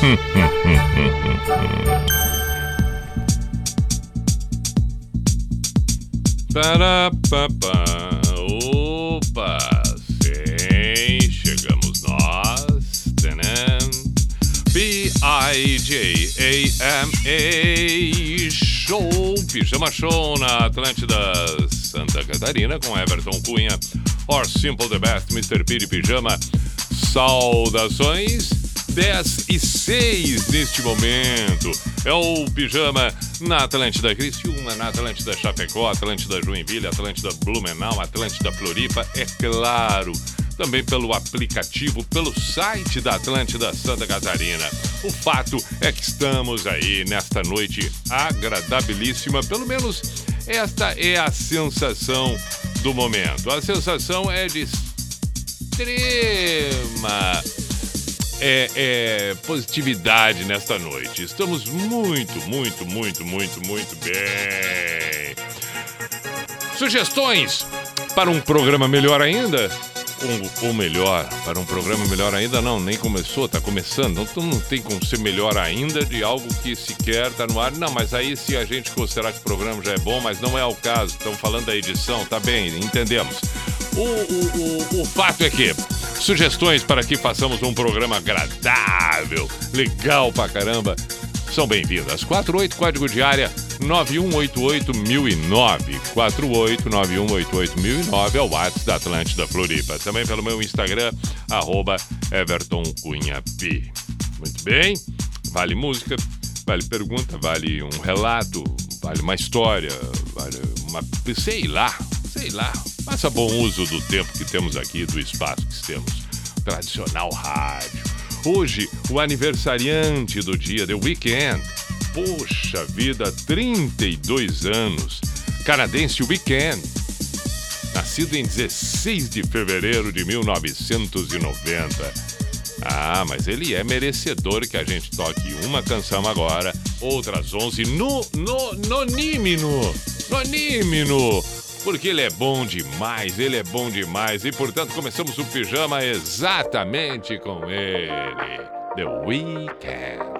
Para, pa, pa. Opa, sim, chegamos nós. B-I-J-A-M-A Show, Pijama Show na Atlântida Santa Catarina com Everton Cunha, Or Simple the Best, Mr. Piri Pijama. Saudações 10 e 6 neste momento. É o Pijama na Atlântida Criciúma, na Atlântida Chapecó, Atlântida Joinville, Atlântida Blumenau, Atlântida Floripa, é claro. Também pelo aplicativo, pelo site da Atlântida Santa Catarina. O fato é que estamos aí nesta noite agradabilíssima, pelo menos esta é a sensação do momento. A sensação é de extrema é, é, positividade nesta noite. Estamos muito, muito, muito, muito, muito bem. Sugestões para um programa melhor ainda? Ou, melhor, para um programa melhor ainda? Não, nem começou, tá começando. Então não tem como ser melhor ainda de algo que sequer tá no ar. Não, mas aí se a gente considerar que o programa já é bom, mas não é o caso. Estamos falando da edição, tá bem, entendemos. O, o, o, o fato é que sugestões para que façamos um programa agradável, legal pra caramba, são bem-vindas. 48 código de área 9188009. 4891881009 é o WhatsApp da Atlântida Floripa. Também pelo meu Instagram, arroba Everton Cunha P. Muito bem, vale música, vale pergunta, vale um relato, vale uma história, vale uma. sei lá, sei lá. Faça bom uso do tempo que temos aqui, do espaço que temos. Tradicional rádio. Hoje, o aniversariante do dia, The Weekend. Poxa vida, 32 anos. Canadense Weekend. Nascido em 16 de fevereiro de 1990. Ah, mas ele é merecedor que a gente toque uma canção agora, outras 11 no, no, nonímino. Nonímino porque ele é bom demais, ele é bom demais e portanto começamos o pijama exatamente com ele, The Weeknd.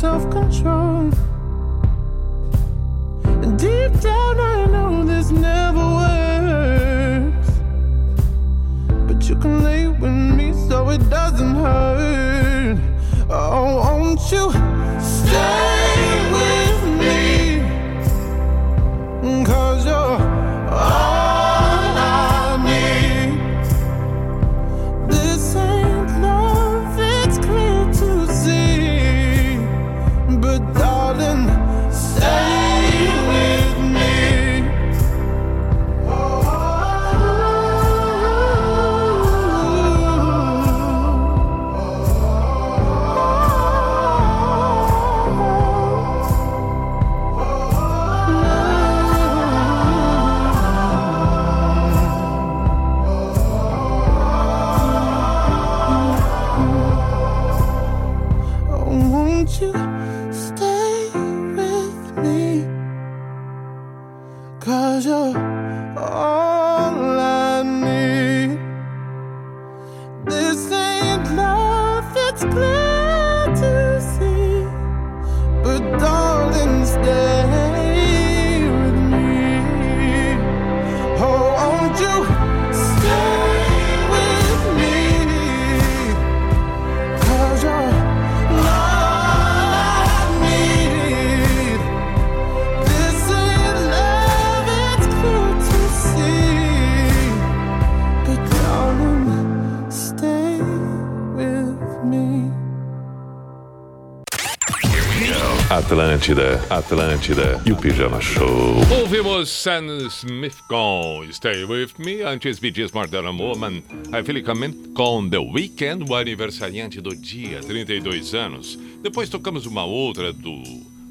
Self control. Deep down, I know this never works. But you can lay with me so it doesn't hurt. Oh, won't you stay Atlântida, Atlântida e o Pijama Show. Ouvimos Sam Smith com Stay With Me, antes Bee Gees Modern Woman, aí Philip com The Weeknd, o aniversariante do dia, 32 anos. Depois tocamos uma outra do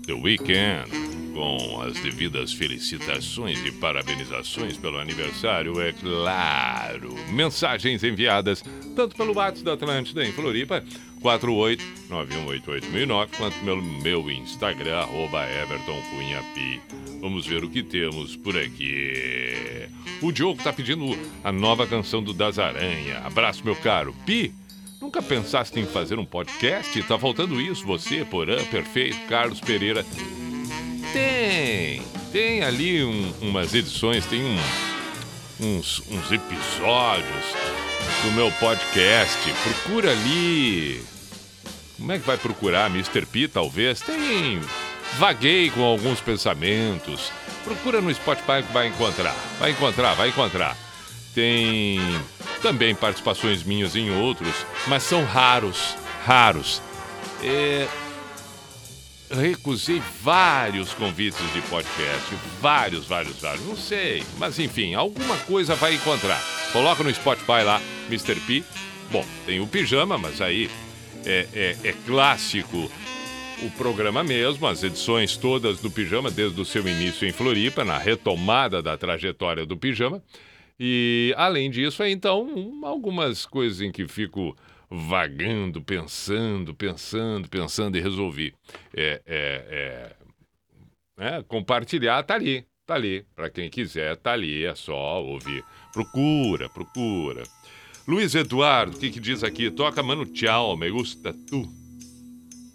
The Weeknd, com as devidas felicitações e parabenizações pelo aniversário, é claro. Mensagens enviadas tanto pelo WhatsApp da Atlântida em Floripa, 489188009, quanto pelo meu Instagram, arroba Everton Cunha Pi. Vamos ver o que temos por aqui. O Diogo tá pedindo a nova canção do Das Aranha. Abraço, meu caro. Pi, nunca pensaste em fazer um podcast? Tá faltando isso, você, Porã, Perfeito, Carlos Pereira. Tem, tem ali um- umas edições, tem um- uns, uns episódios do meu podcast. Procura ali. Como é que vai procurar? Mr. P, talvez? Tem. Vaguei com alguns pensamentos. Procura no Spotify que vai encontrar. Vai encontrar, vai encontrar. Tem também participações minhas em outros, mas são raros. Raros. É, recusei vários convites de podcast. Vários, vários, vários. Não sei. Mas enfim, alguma coisa vai encontrar. Coloca no Spotify lá, Mr. P. Bom, tem o pijama, mas aí é, é- é clássico o programa mesmo, as edições todas do Pijama, desde o seu início em Floripa, na retomada da trajetória do Pijama. E, além disso, é então um- algumas coisas em que fico vagando, pensando, pensando, pensando e resolvi. É, é, é, é, compartilhar tá ali, tá ali. Para quem quiser, tá ali, é só ouvir. Procura, procura. Luiz Eduardo, o que, que diz aqui? Toca Mano Tchau, me gusta tu.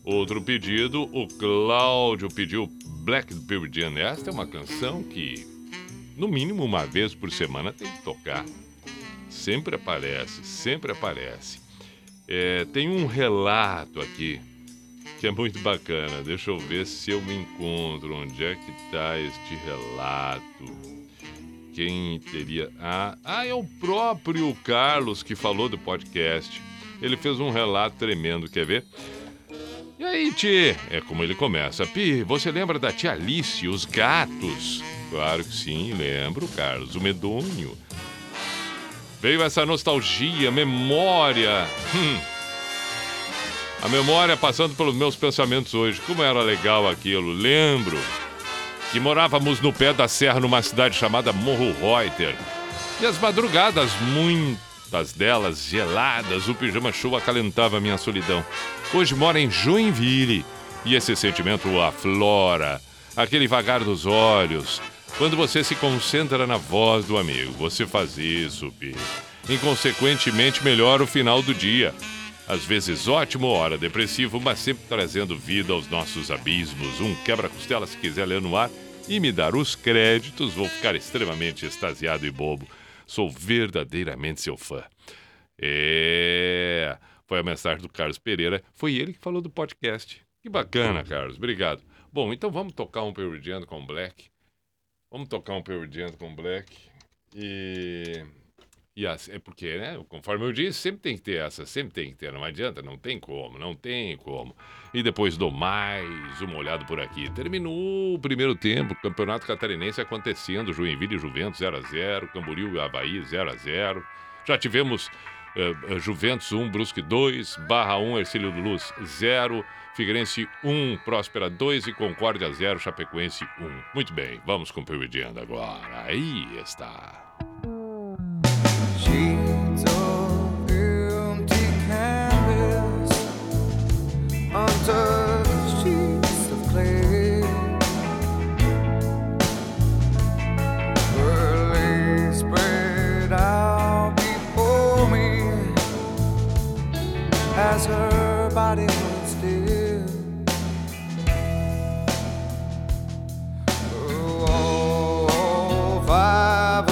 Outro pedido, o Cláudio pediu Black Pearl Jam. Esta é uma canção que, no mínimo uma vez por semana, tem que tocar. Sempre aparece, sempre aparece. É, tem um relato aqui que é muito bacana. Deixa eu ver se eu me encontro. Onde é que está este relato? Quem teria. Ah, ah, é o próprio Carlos que falou do podcast. Ele fez um relato tremendo, quer ver? E aí, Tchê? É como ele começa. Pi, você lembra da tia Alice, os gatos? Claro que sim, lembro, Carlos. O medonho. Veio essa nostalgia, memória. Hum. A memória passando pelos meus pensamentos hoje. Como era legal aquilo, lembro. Que morávamos no pé da serra numa cidade chamada Morro Reuter. E as madrugadas, muitas delas geladas, o pijama show acalentava minha solidão. Hoje mora em Joinville e esse sentimento aflora, aquele vagar dos olhos. Quando você se concentra na voz do amigo, você faz isso, Pi. Inconsequentemente melhora o final do dia. Às vezes ótimo, hora depressivo, mas sempre trazendo vida aos nossos abismos. Um quebra-costela se quiser ler no ar e me dar os créditos, vou ficar extremamente extasiado e bobo. Sou verdadeiramente seu fã. É. Foi a mensagem do Carlos Pereira. Foi ele que falou do podcast. Que bacana, Carlos. Obrigado. Bom, então vamos tocar um Perudiano com Black. Vamos tocar um Perudiano com Black. E. E assim, é porque, né? Conforme eu disse, sempre tem que ter essa, sempre tem que ter. Não adianta, não tem como, não tem como. E depois dou mais uma olhada por aqui. Terminou o primeiro tempo, Campeonato Catarinense acontecendo, Joinville e Juventus 0x0, Camboriú e Havaí 0x0. Já tivemos uh, Juventus 1, Brusque 2, Barra 1, Ercílio Luz 0, Figueirense 1, Próspera 2 e Concórdia 0, Chapecoense 1. Muito bem, vamos com o Peridiano agora. Aí está. Sheets of empty canvas, untouched sheets of clay. Laid spread out before me as her Oh,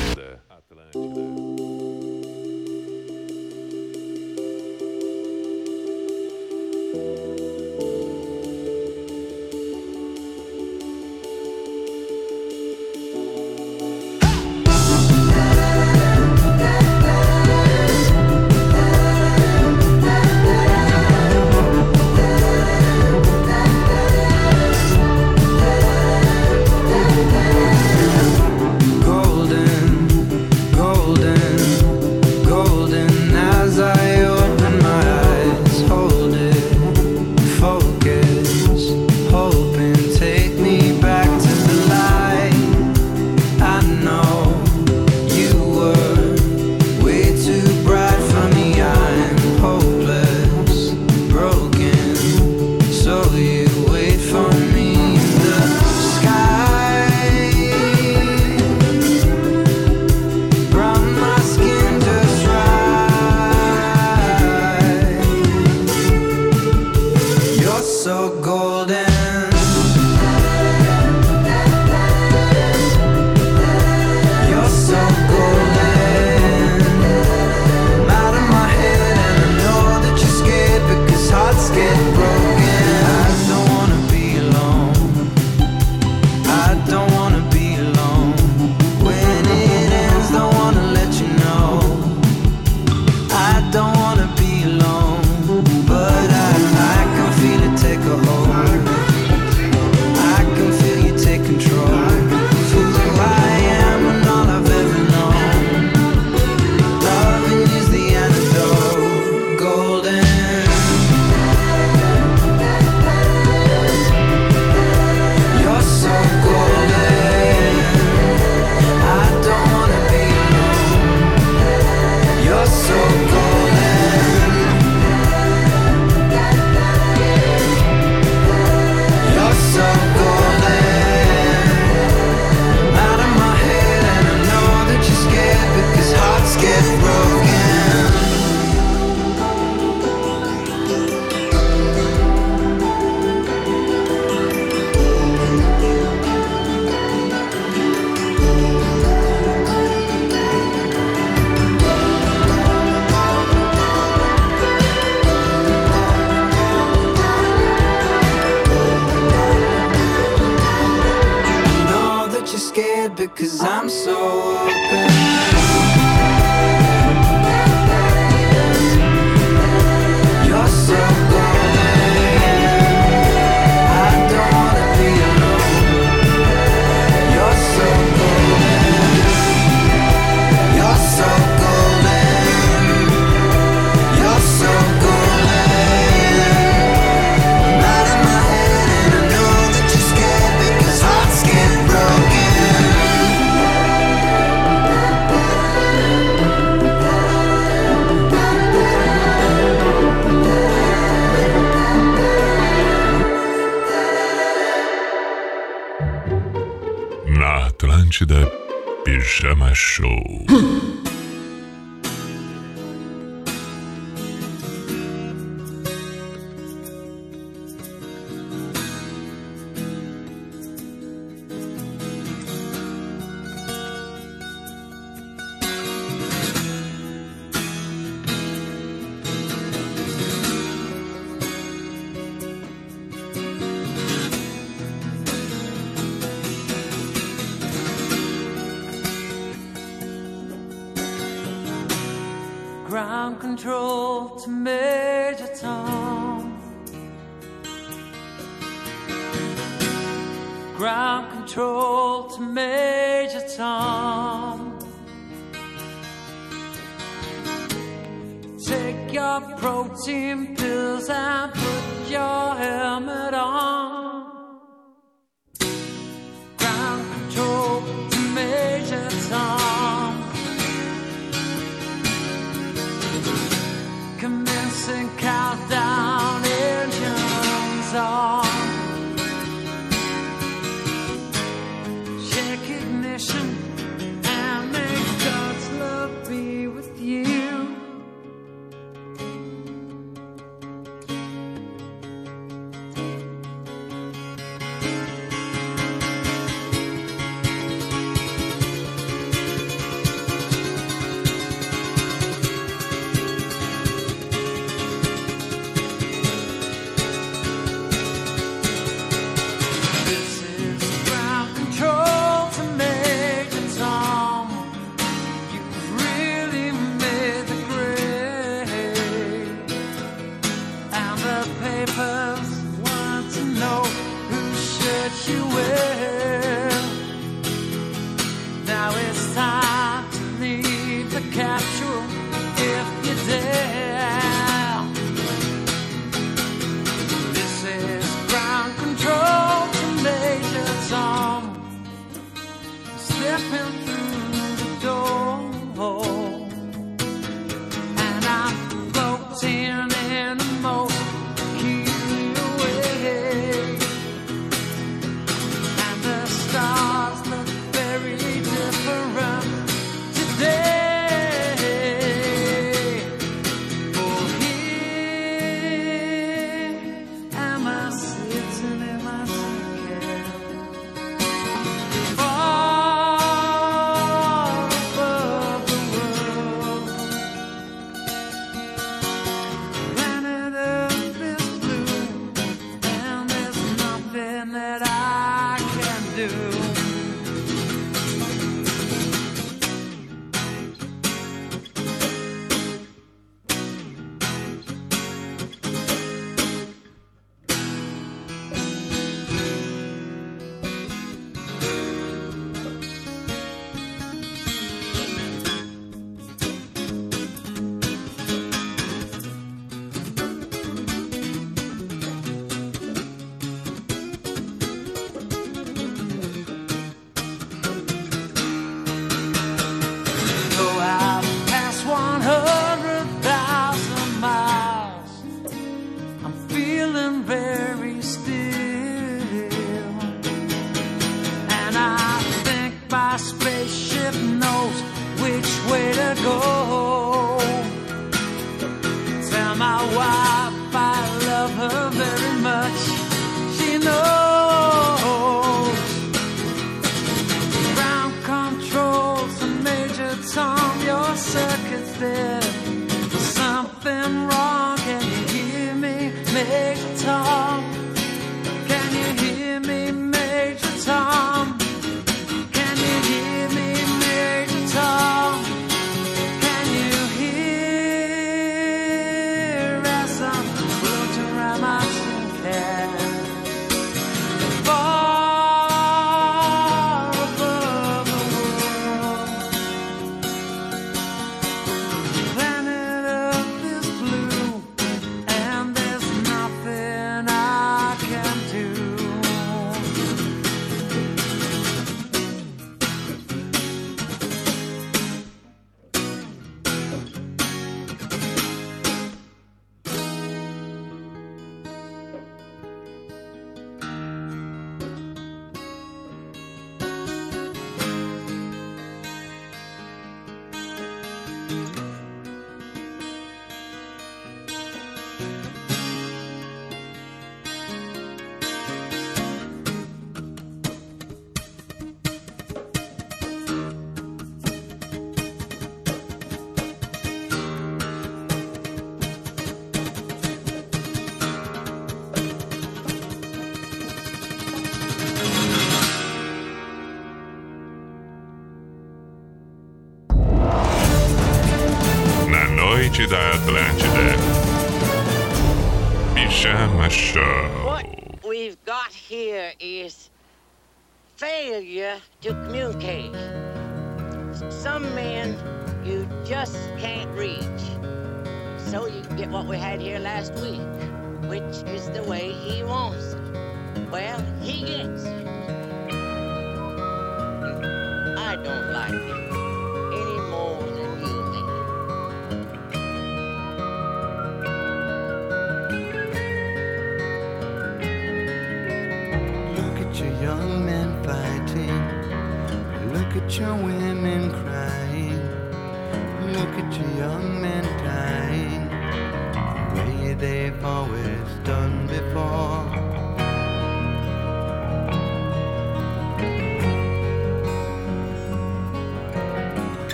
Okay.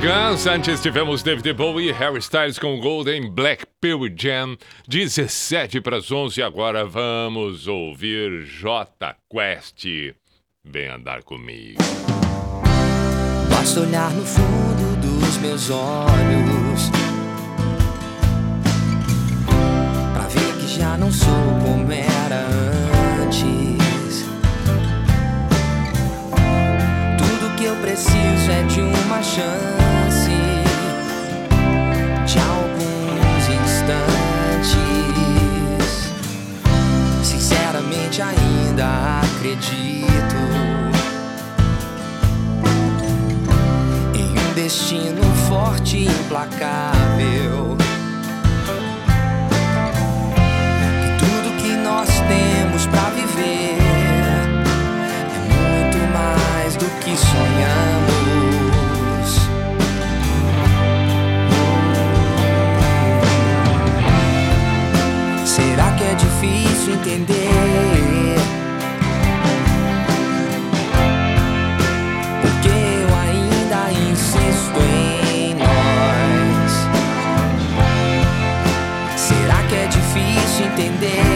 Guns, antes tivemos David Bowie e Harry Styles com Golden Black Pearl Jam, 17 para as 11, agora vamos ouvir J Quest. Vem andar comigo. Basta olhar no fundo dos meus olhos Pra ver que já não sou como era antes preciso é de uma chance, de alguns instantes. Sinceramente, ainda acredito em um destino forte e implacável. Que tudo que nós temos para viver. que sonhamos. Será que é difícil entender? Porque eu ainda insisto em nós. Será que é difícil entender?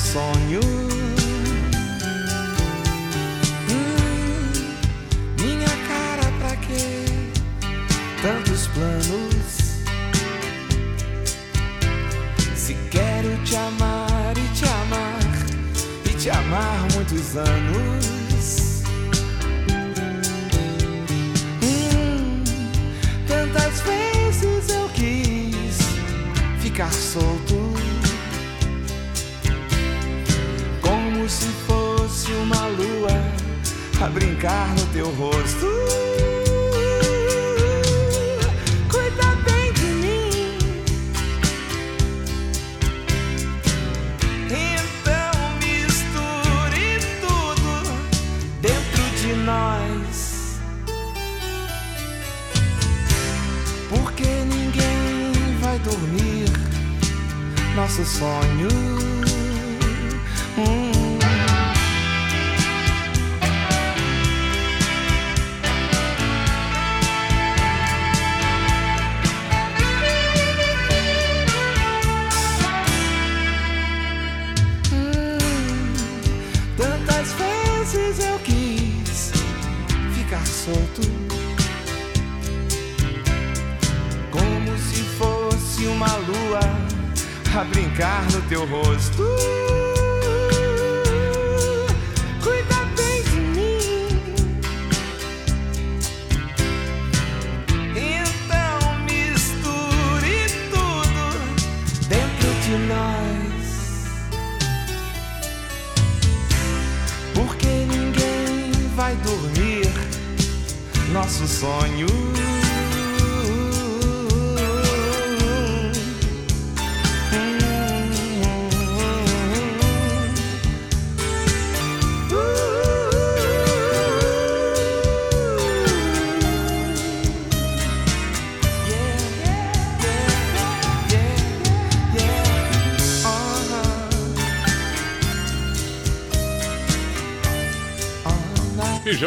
sonho. Hum, minha cara, pra que Tantos planos. Se quero te amar e te amar e te amar muitos anos. Hum, tantas vezes eu quis ficar solto. Se fosse uma lua a brincar no teu rosto. Cuida bem de mim. Então misture tudo dentro de nós. Porque ninguém vai dormir nosso sonho. Hum.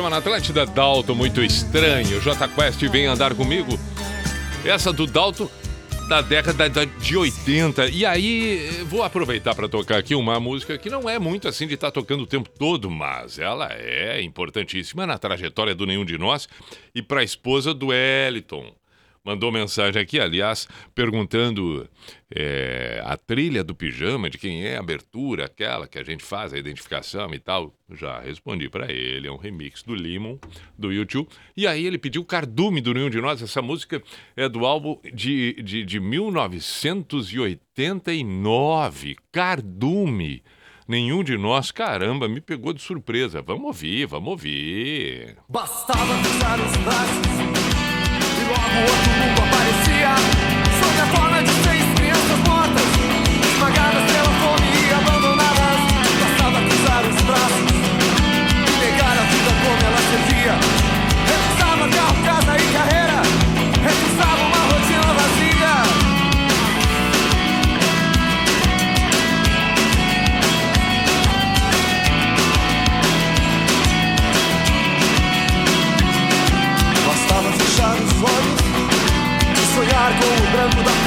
Pijama na Atlântida, Dalton, muito estranho. J Quest vem andar comigo. Essa do Dalton da década da- de 80. E aí, vou aproveitar para tocar aqui uma música que não é muito assim de estar tocando o tempo todo, mas ela é importantíssima na trajetória do Nenhum de Nós e para a esposa do Eliton. Mandou mensagem aqui, aliás, perguntando eh, a trilha do pijama, de quem é a abertura, aquela que a gente faz, a identificação e tal. Já respondi para ele, é um remix do Limon, do YouTube. E aí ele pediu Cardume do Nenhum de Nós. Essa música é do álbum de, de, de 1989. Cardume. Nenhum de nós, caramba, me pegou de surpresa. Vamos ouvir, vamos ouvir. Bastava cruzar os braços Recusava carro, casa e carreira, recusava com branco da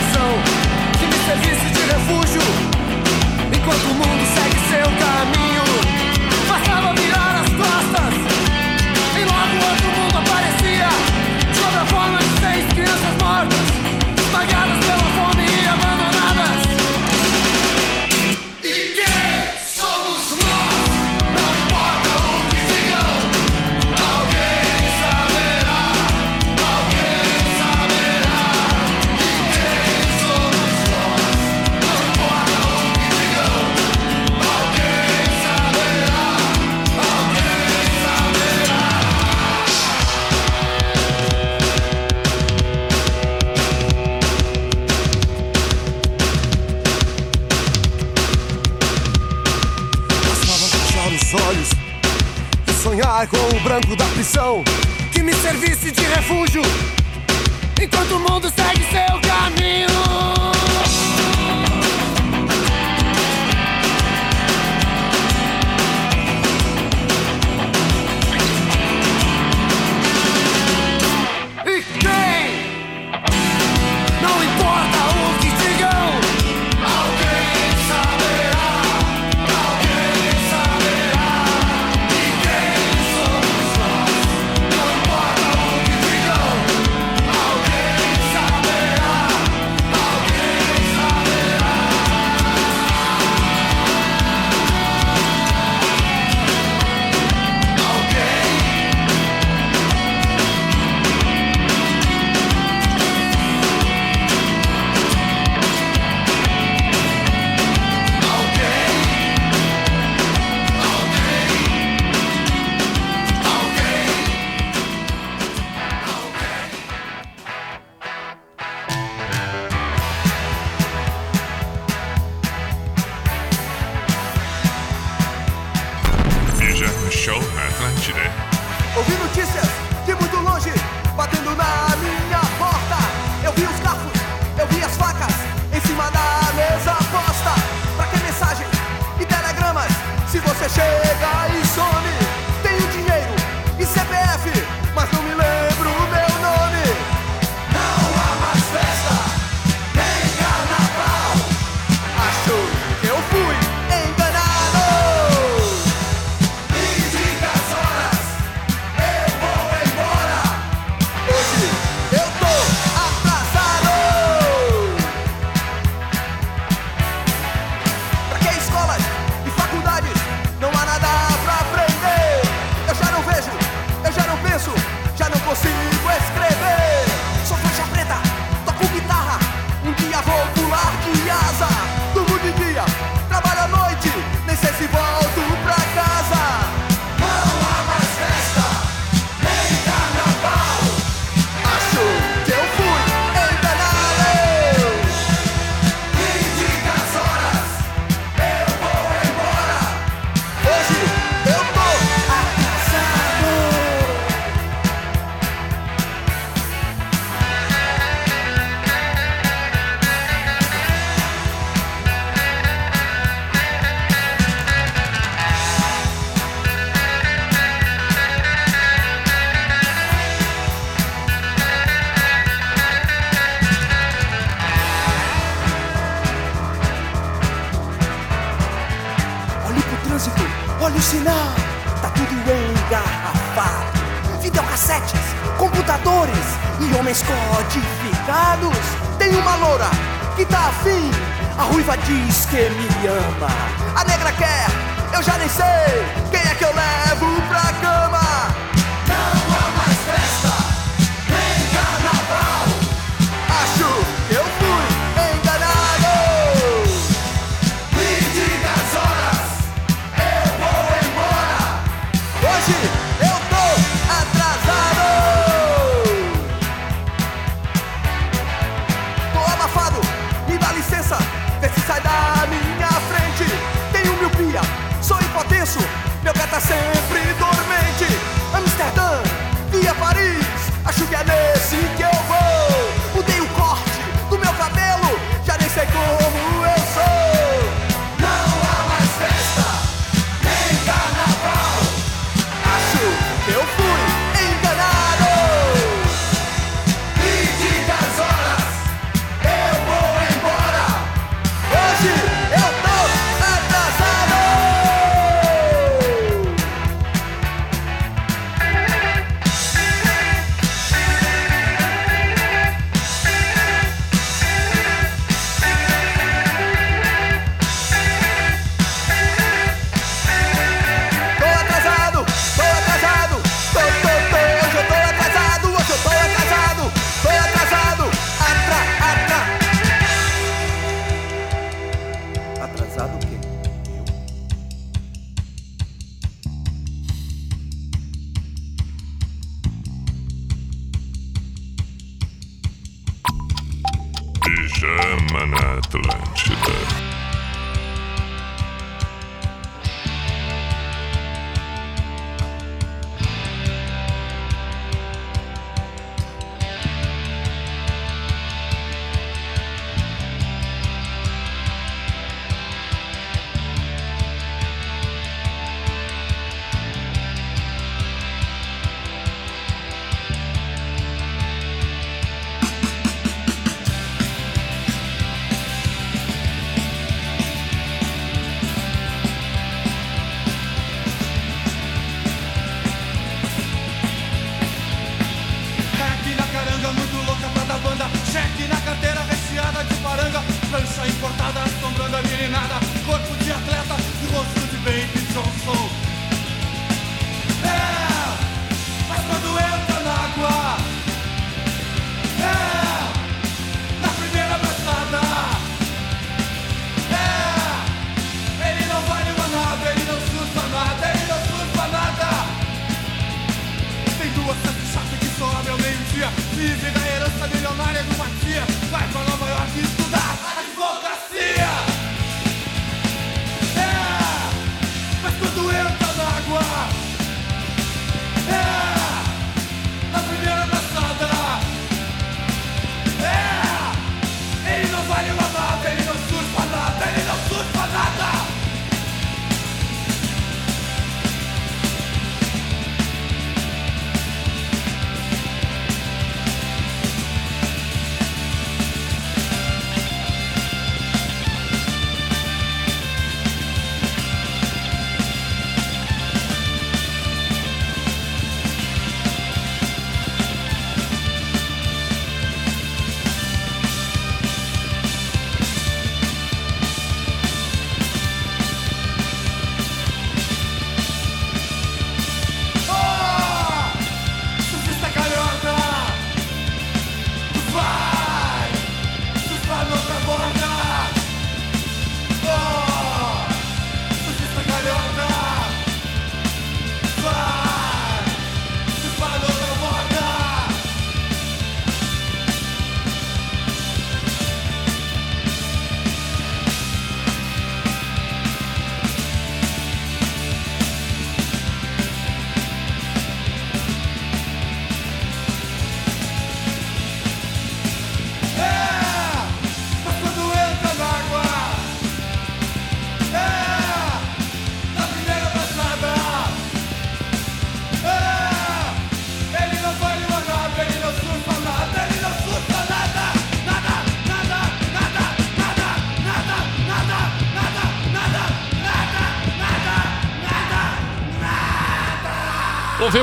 Tem uma loura que tá afim. A ruiva diz que me ama. A negra quer, eu já nem sei.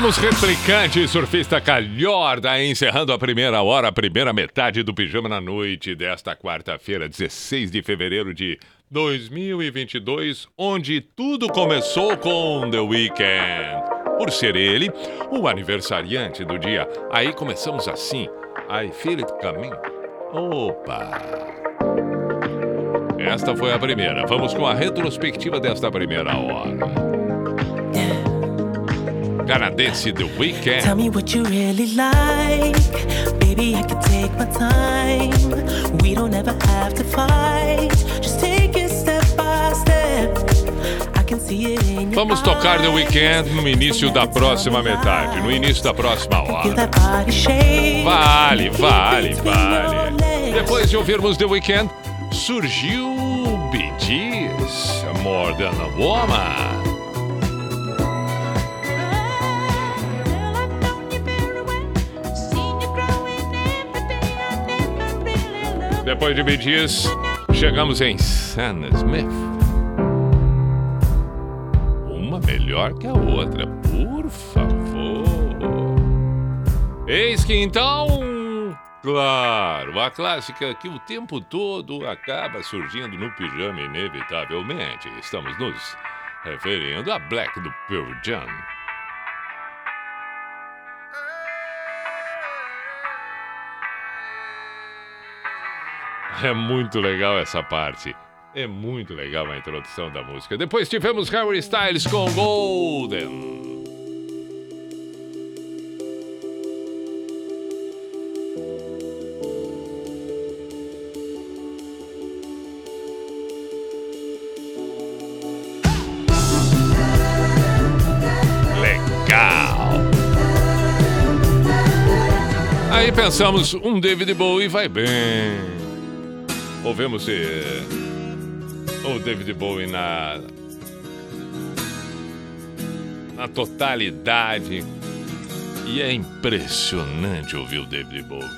Ouvimos replicante surfista Calhorda encerrando a primeira hora, a primeira metade do Pijama na Noite desta quarta-feira, 16 de fevereiro de 2022, onde tudo começou com The Weeknd. Por ser ele o aniversariante do dia, aí começamos assim, I Feel It Coming. Opa! Esta foi a primeira. Vamos com a retrospectiva desta primeira hora. Canadense The Weeknd. Tell me what you really like. Baby, I can take my time. We don't ever have to fight. Just take it step by step. Vamos tocar The Weeknd no início da próxima metade, no início da próxima hora. Vale, vale, vale. Depois de ouvirmos The Weeknd, surgiu Bee Gees, More Than a Woman. Depois de Gees, chegamos em Sam Smith. Uma melhor que a outra, por favor. Eis que então, claro, a clássica que o tempo todo acaba surgindo no pijama inevitavelmente. Estamos nos referindo a Black do Pearl Jam. É muito legal essa parte. É muito legal a introdução da música. Depois tivemos Harry Styles com Golden. Pensamos, um David Bowie vai bem. Ouvimos eh, o David Bowie na na totalidade e é impressionante ouvir o David Bowie.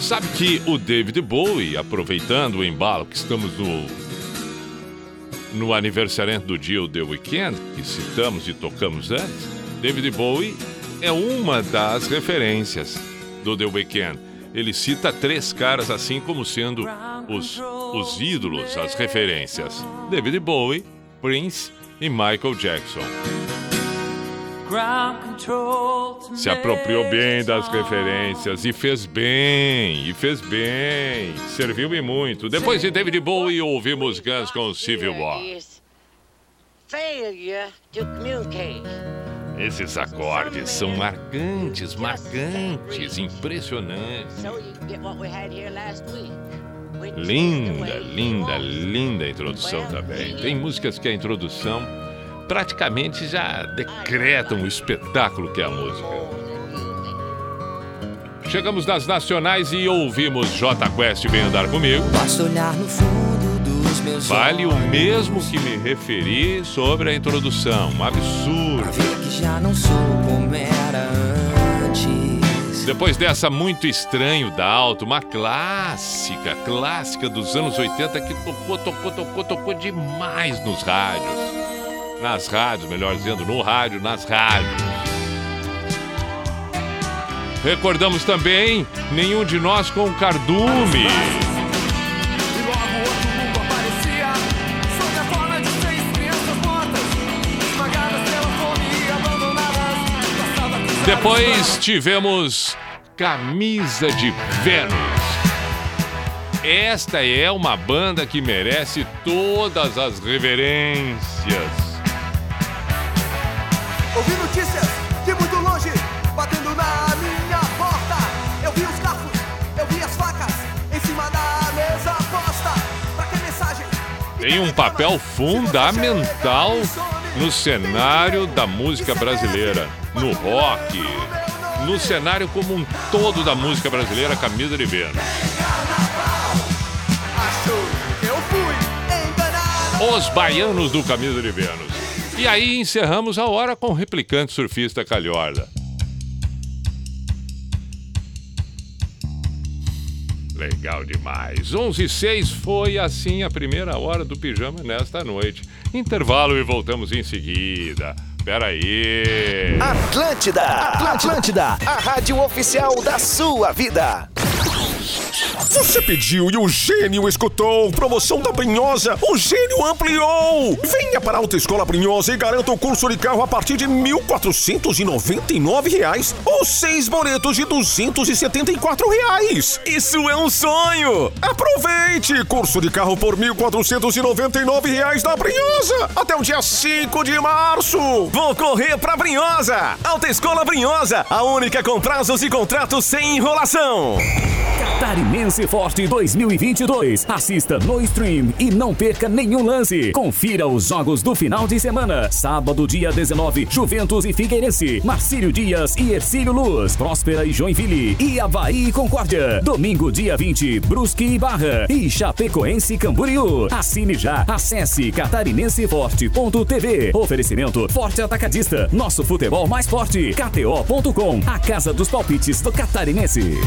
Sabe que o David Bowie, aproveitando o embalo que estamos no no aniversariante do dia The Weekend, que citamos e tocamos antes, David Bowie é uma das referências do The Weeknd. Ele cita três caras assim como sendo os, os ídolos, as referências: David Bowie, Prince e Michael Jackson. Se apropriou bem das referências e fez bem, e fez bem, serviu e muito. Depois de David Bowie, ouvimos Guns com Civil War. Is failure to communicate. Esses acordes são marcantes, marcantes, impressionantes. Linda, linda, linda introdução também. Tem músicas que a introdução praticamente já decretam o espetáculo que é a música. Chegamos nas nacionais e ouvimos J Quest Vem Andar Comigo. Basta olhar no fundo dos meus Vale o mesmo que me referi sobre a introdução. Um absurdo. que já não sou como era antes. Depois dessa muito estranho da alto, uma clássica, clássica dos anos 80 que tocou, tocou, tocou, tocou demais nos rádios. Nas rádios, melhor dizendo, no rádio, nas rádios. Recordamos também Nenhum de Nós com Cardume. Depois tivemos Camisa de Vênus. Esta é uma banda que merece todas as reverências. Ouvi notícias de muito longe Batendo na minha porta Eu vi os garfos, eu vi as facas Em cima da mesa posta Pra que mensagem? Tem um papel fundamental no cenário da música brasileira, no rock, no cenário como um todo da música brasileira, Camisa de Vênus. Os Baianos do Camisa de Vênus. E aí encerramos a hora com o replicante surfista Calhorda. Legal demais. 11 e 6 foi assim a primeira hora do pijama nesta noite. Intervalo e voltamos em seguida. Pera aí. Atlântida, Atlântida, a rádio oficial da sua vida. Você pediu e o gênio escutou. Promoção da Brinhosa, o gênio ampliou. Venha para a Autoescola Brinhosa e garanta o curso de carro a partir de 1.499 reais ou seis boletos de 274 reais. Isso é um sonho. Aproveite! Curso de carro por 1.499 reais da Brinhosa até o dia 5 de março. Vou correr pra Brinhosa. Autoescola Brinhosa, a única com prazos e contratos sem enrolação. Catarinense Forte 2022. Assista no stream e não perca nenhum lance. Confira os jogos do final de semana. Sábado, dia 19, Juventus e Figueirense. Marcílio Dias e Ercílio Luz. Próspera e Joinville. E Havaí e Concórdia. Domingo, dia 20, Brusque e Barra. E Chapecoense e Camboriú. Assine já. Acesse catarinenseforte.tv. Oferecimento Forte Atacadista. Nosso futebol mais forte. KTO.com. A casa dos palpites do Catarinense.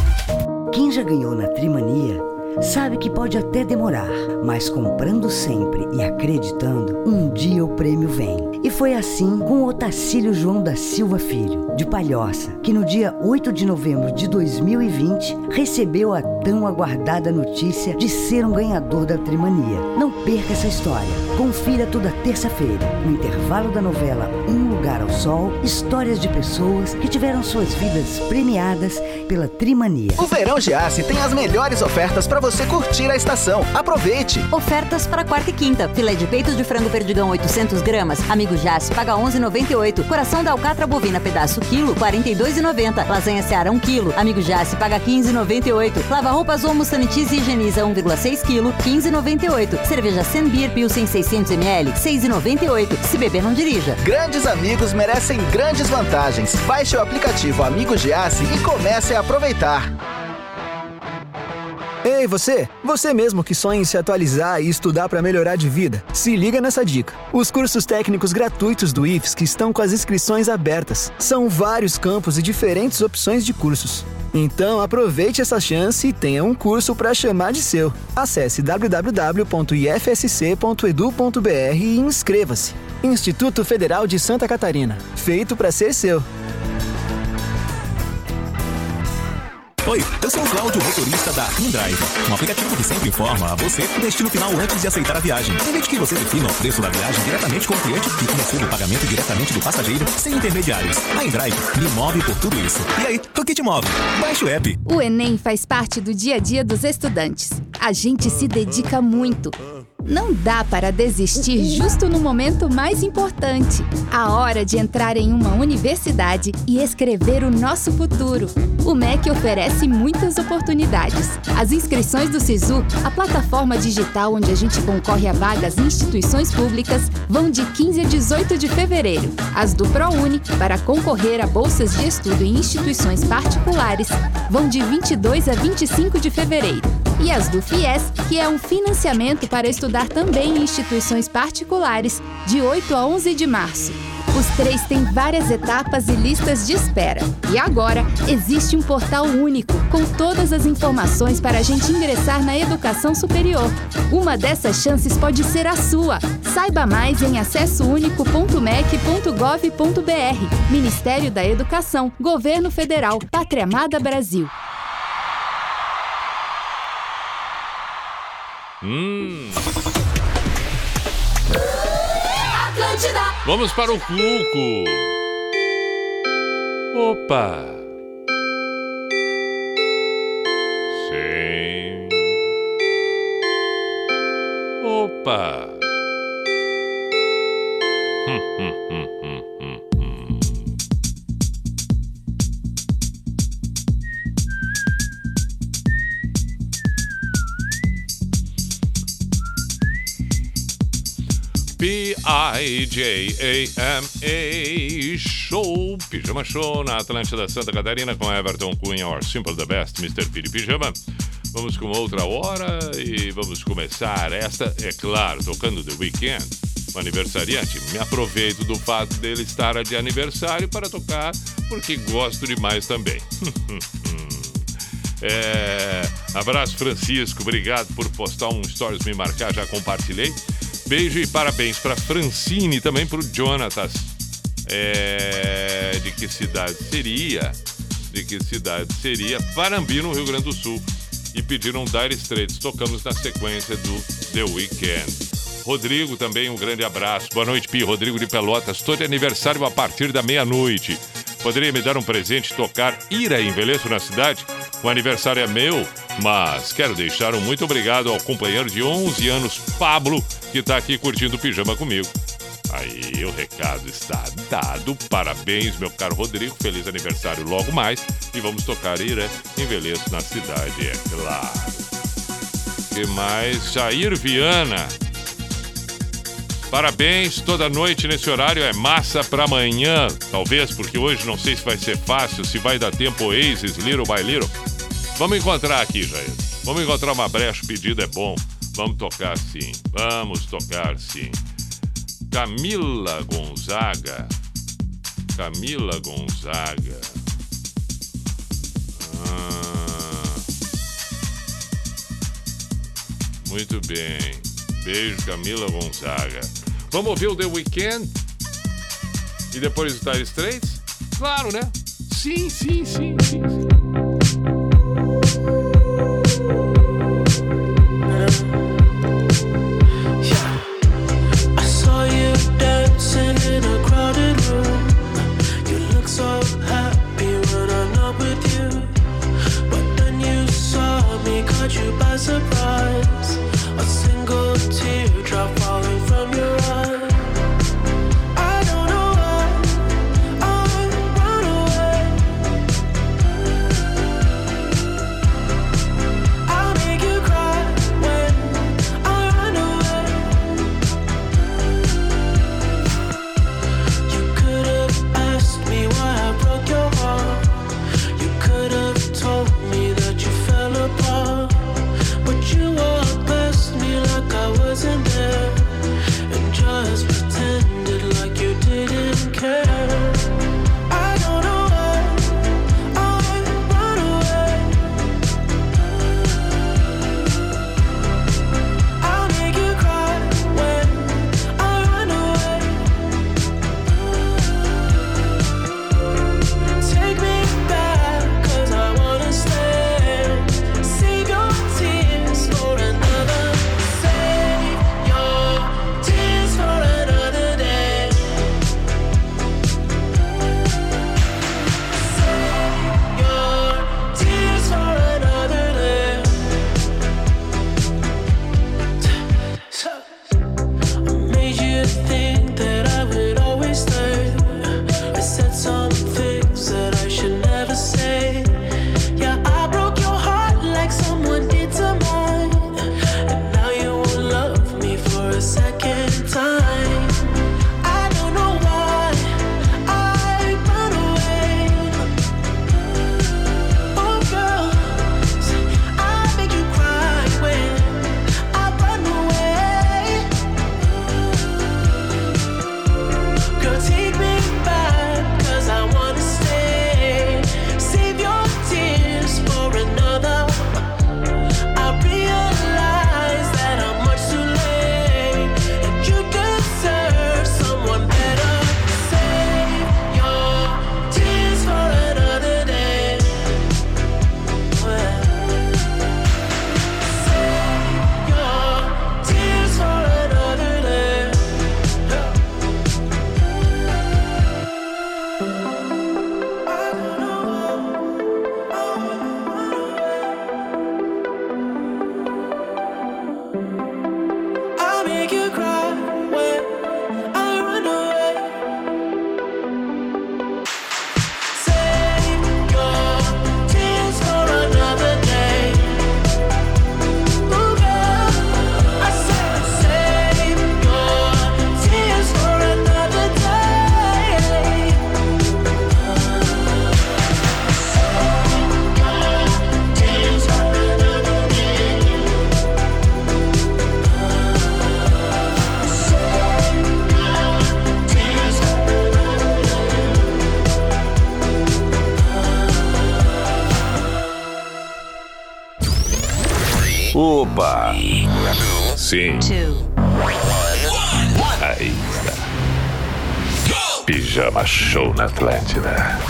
Quem já ganhou na Trimania sabe que pode até demorar, mas comprando sempre e acreditando, um dia o prêmio vem. E foi assim com o Otacílio João da Silva Filho, de Palhoça, que no dia 8 de novembro de 2020 recebeu a tão aguardada notícia de ser um ganhador da Trimania. Não perca essa história. Confira toda terça-feira, no intervalo da novela Um Lugar ao Sol, histórias de pessoas que tiveram suas vidas premiadas pela Trimania. O Verão Giasse tem as melhores ofertas para você curtir a estação. Aproveite! Ofertas para quarta e quinta. Filé de peito de frango perdigão 800 gramas. Amigo Jace paga 11,98. Coração da alcatra bovina pedaço quilo 42,90. Lasanha Seara 1 quilo. Amigo Jace paga 15,98. Lava roupas Omo sanitiza e higieniza 1,6 quilo 15,98. Cerveja Senbir Pilsen 6 600ml, 6,98. Se beber, não dirija. Grandes amigos merecem grandes vantagens. Baixe o aplicativo Amigos de Ace e comece a aproveitar. Ei, você! Você mesmo que sonha em se atualizar e estudar para melhorar de vida. Se liga nessa dica. Os cursos técnicos gratuitos do que estão com as inscrições abertas. São vários campos e diferentes opções de cursos. Então aproveite essa chance e tenha um curso para chamar de seu. Acesse www.ifsc.edu.br e inscreva-se. Instituto Federal de Santa Catarina. Feito para ser seu. Oi, eu sou o Cláudio, motorista da InDrive, um aplicativo que sempre informa a você o destino final antes de aceitar a viagem. Permite que você defina o preço da viagem diretamente com o cliente e receba o pagamento diretamente do passageiro, sem intermediários. A InDrive me move por tudo isso. E aí, o que te move? Baixe o app. O Enem faz parte do dia a dia dos estudantes. A gente se dedica muito. Não dá para desistir justo no momento mais importante a hora de entrar em uma universidade e escrever o nosso futuro. O MEC oferece muitas oportunidades. As inscrições do SISU, a plataforma digital onde a gente concorre a vagas em instituições públicas, vão de 15 a 18 de fevereiro. As do ProUni, para concorrer a bolsas de estudo em instituições particulares, vão de 22 a 25 de fevereiro. E as do FIES, que é um financiamento para estudar também em instituições particulares, de 8 a 11 de março. Os três têm várias etapas e listas de espera. E agora existe um portal único com todas as informações para a gente ingressar na educação superior. Uma dessas chances pode ser a sua. Saiba mais em acessounico.mec.gov.br. Ministério da Educação, Governo Federal, Pátria Amada Brasil. Hum. Vamos para o Cuco. Opa. Sim. Opa. Hum, hum, P-I-J-A-M-A Show, Pijama Show na Atlântida Santa Catarina com Everton Cunha, or Simple the Best, Mr. Piri Pijama. Vamos com outra hora e vamos começar esta, é claro, tocando The Weekend, o aniversariante. Me aproveito do fato dele estar de aniversário para tocar, porque gosto demais também. É, abraço, Francisco. Obrigado por postar um stories, me marcar, já compartilhei. Beijo e parabéns para Francine e também para o Jonatas. é, de que cidade seria, de que cidade seria Parambi, no Rio Grande do Sul. E pediram Dire Straits. Tocamos na sequência do The Weeknd. Rodrigo também, um grande abraço. Boa noite, Pi. Rodrigo de Pelotas. Estou de aniversário a partir da meia-noite. Poderia me dar um presente e tocar Ira Envelheço na cidade? O aniversário é meu, mas quero deixar um muito obrigado ao companheiro de 11 anos, Pablo, que está aqui curtindo o pijama comigo. Aí o recado está dado. Parabéns, meu caro Rodrigo. Feliz aniversário logo mais. E vamos tocar Ira Envelheço na cidade, é claro. que mais? Jair Viana. Parabéns, toda noite nesse horário é massa pra amanhã. Talvez, porque hoje não sei se vai ser fácil, se vai dar tempo Oasis, Little by Little. Vamos encontrar aqui, Jair. Vamos encontrar uma brecha, o pedido é bom. Vamos tocar sim, vamos tocar sim. Camila Gonzaga. Camila Gonzaga. Ah. Muito bem. Beijo, Camila Gonzaga. Vamos ouvir o The Weeknd? E depois o Dire Straits? Claro, né? Sim, sim, sim, sim. sim. I show na Atlântida.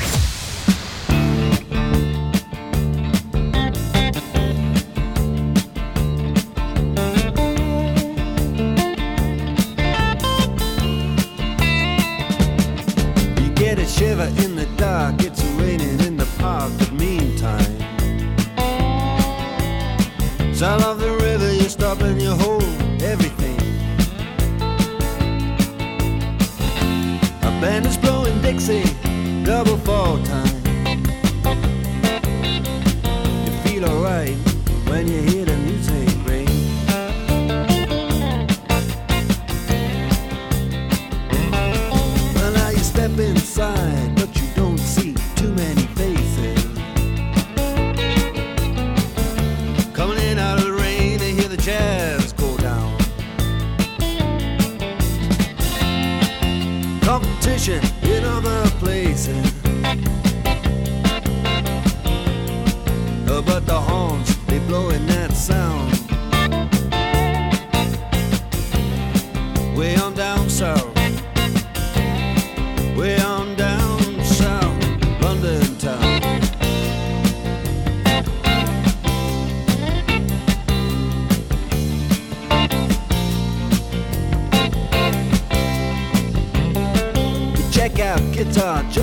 He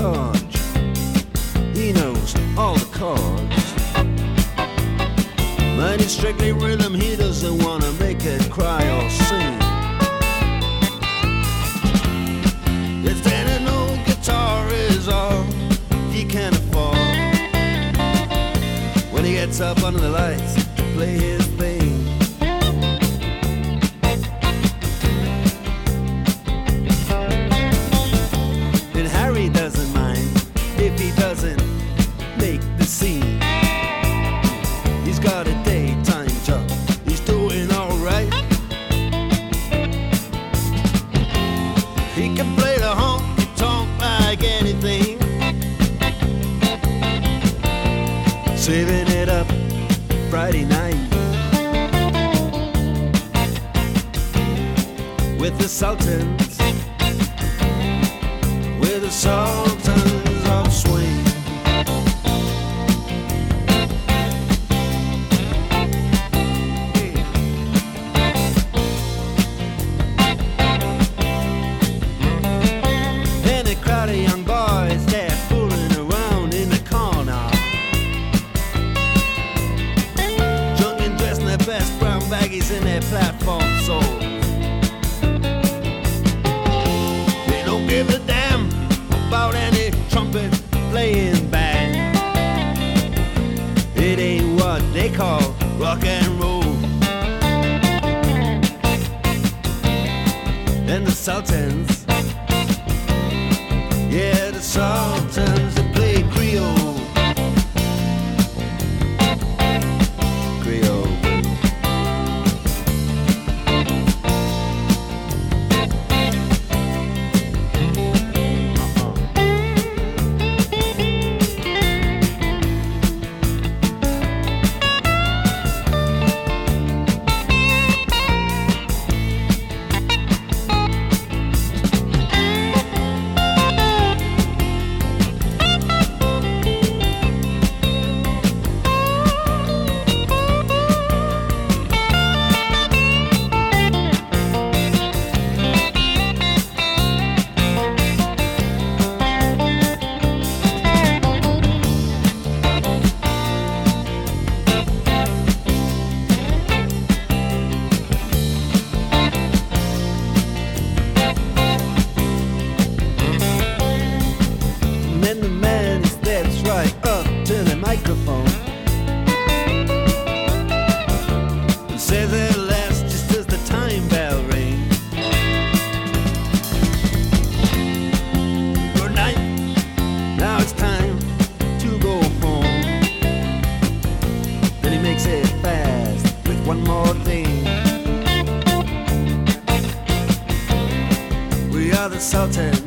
knows all the chords. But it's strictly rhythm, he doesn't wanna make it cry or sing. Old guitar all he can afford, when he gets up under the lights to play his insulted.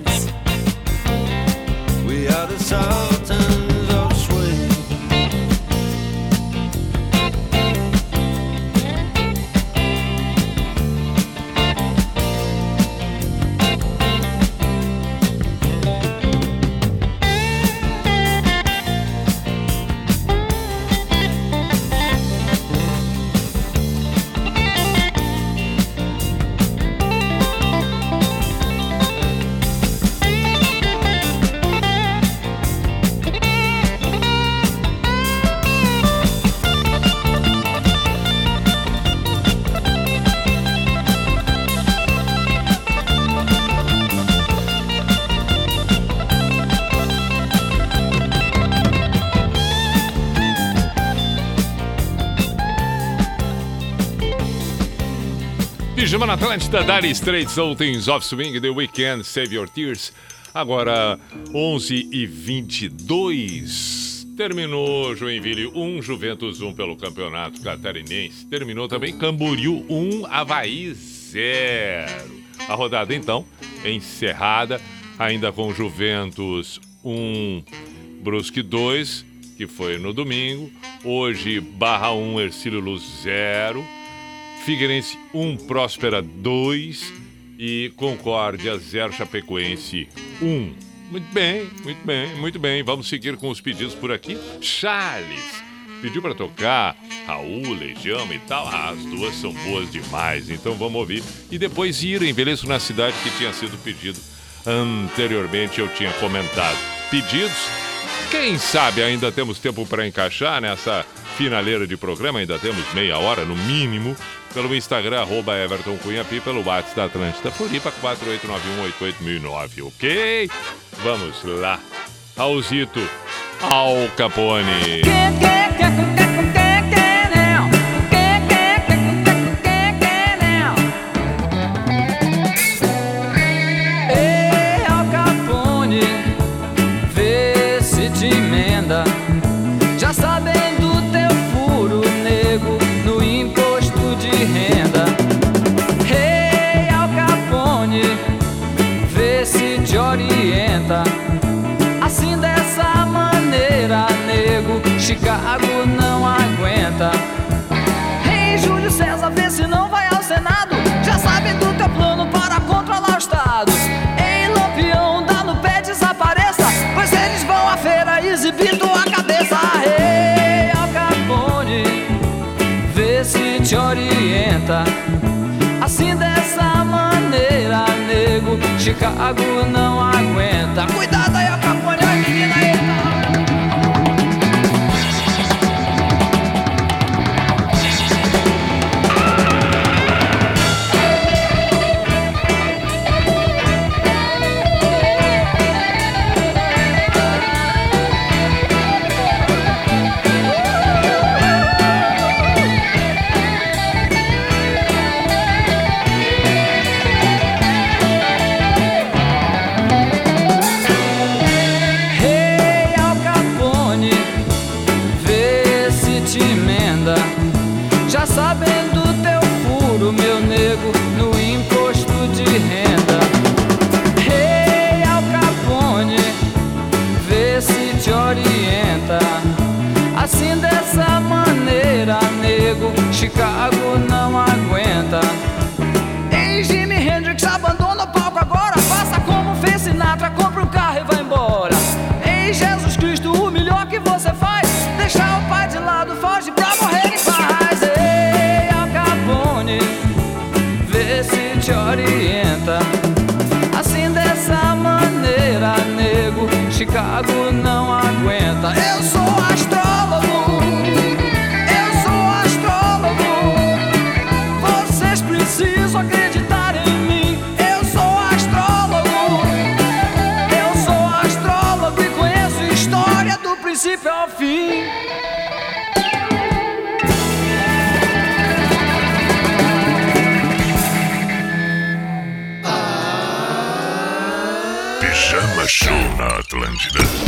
Atlântida, Dire Straits, Sultans of Swing, The Weekend, Save Your Tears. Agora, 11 e 22. Terminou Joinville 1, Juventus 1 pelo Campeonato Catarinense. Terminou também Camboriú 1, Havaí 0. A rodada, então, encerrada, ainda com Juventus 1, Brusque 2, que foi no domingo. Hoje, Barra 1, Ercílio Luz 0. Figueirense 1, Próspera 2 e Concórdia 0, Chapecoense 1. Muito bem, muito bem, muito bem. Vamos seguir com os pedidos por aqui. Charles pediu para tocar Raul, Legião e tal. Ah, as duas são boas demais, então vamos ouvir. E depois ir Envelheço na Cidade, que tinha sido pedido anteriormente, eu tinha comentado. Pedidos quem sabe ainda temos tempo para encaixar nessa finaleira de programa, ainda temos meia hora no mínimo, pelo Instagram, arroba Everton Cunha Pi, pelo WhatsApp da Atlântida Floripa, 4891881009, ok? Vamos lá. Raulzito, Al Capone. Ei, nego, Chicago não aguenta. Chicago na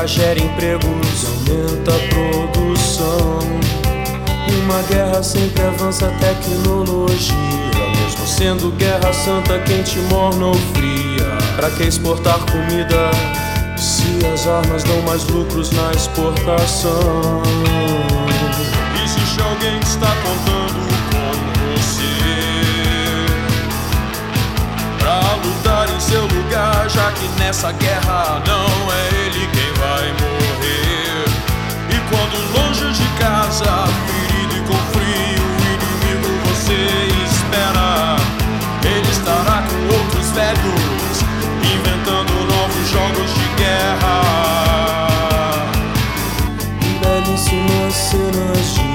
guerra gera empregos, aumenta a produção. E uma guerra sempre avança a tecnologia. Mesmo sendo guerra santa, quente, morna ou fria. Pra que exportar comida se as armas dão mais lucros na exportação? Existe alguém que está contando seu lugar, já que nessa guerra não é ele quem vai morrer. E quando longe de casa, ferido e com frio, o inimigo você espera. Ele estará com outros velhos, inventando novos jogos de guerra. Belíssimas cenas de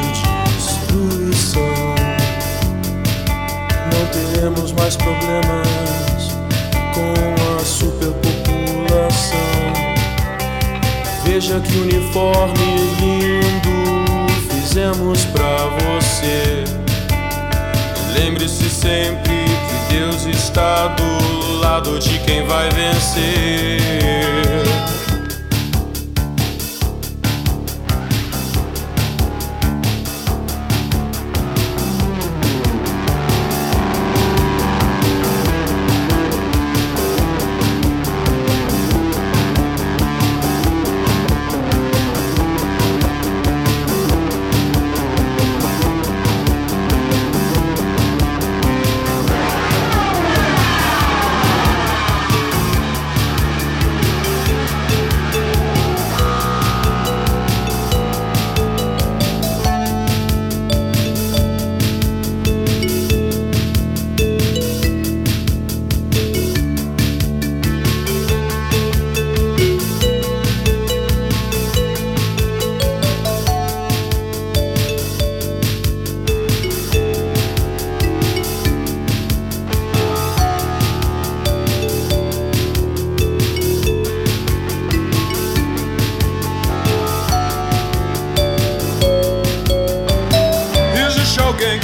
destruição. Não teremos mais problemas com a superpopulação. Veja que uniforme lindo fizemos pra você. Lembre-se sempre que Deus está do lado de quem vai vencer.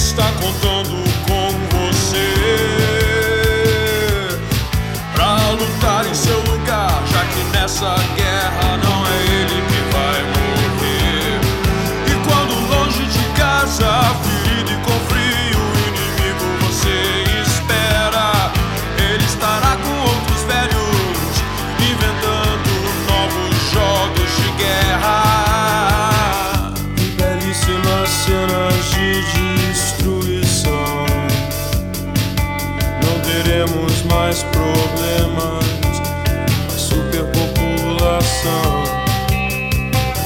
Está contando com você. Pra lutar em seu lugar, já que nessa guerra a superpopulação.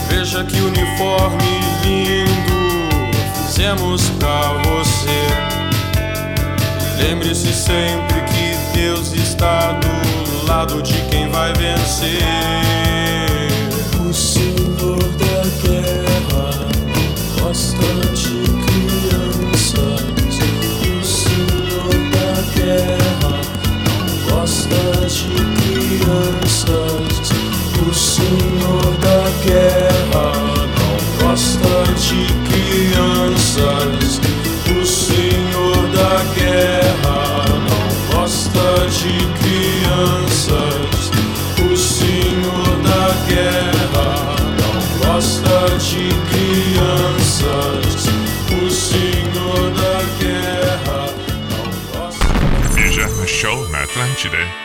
Veja que uniforme lindo fizemos pra você. Lembre-se sempre que Deus está do lado de quem vai vencer. Crianças. O Senhor da guerra não gosta de crianças. O Senhor da guerra não gosta de crianças. O Senhor da guerra não gosta de crianças. O Senhor da guerra não gosta. Pijama Show na Atlântida.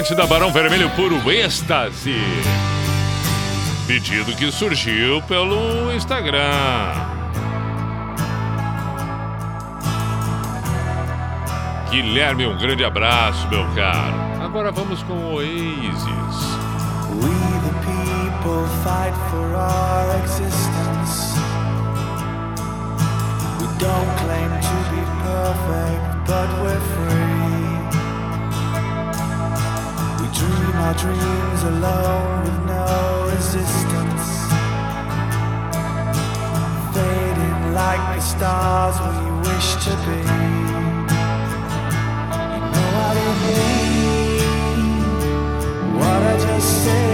Atlântida, Barão Vermelho Puro Êxtase. Pedido que surgiu pelo Instagram. Guilherme, um grande abraço, meu caro. Agora vamos com o Oasis. We the people fight for our existence. our dreams alone with no resistance. Fading like the stars when you wish to be. You know I don't mean what I just said.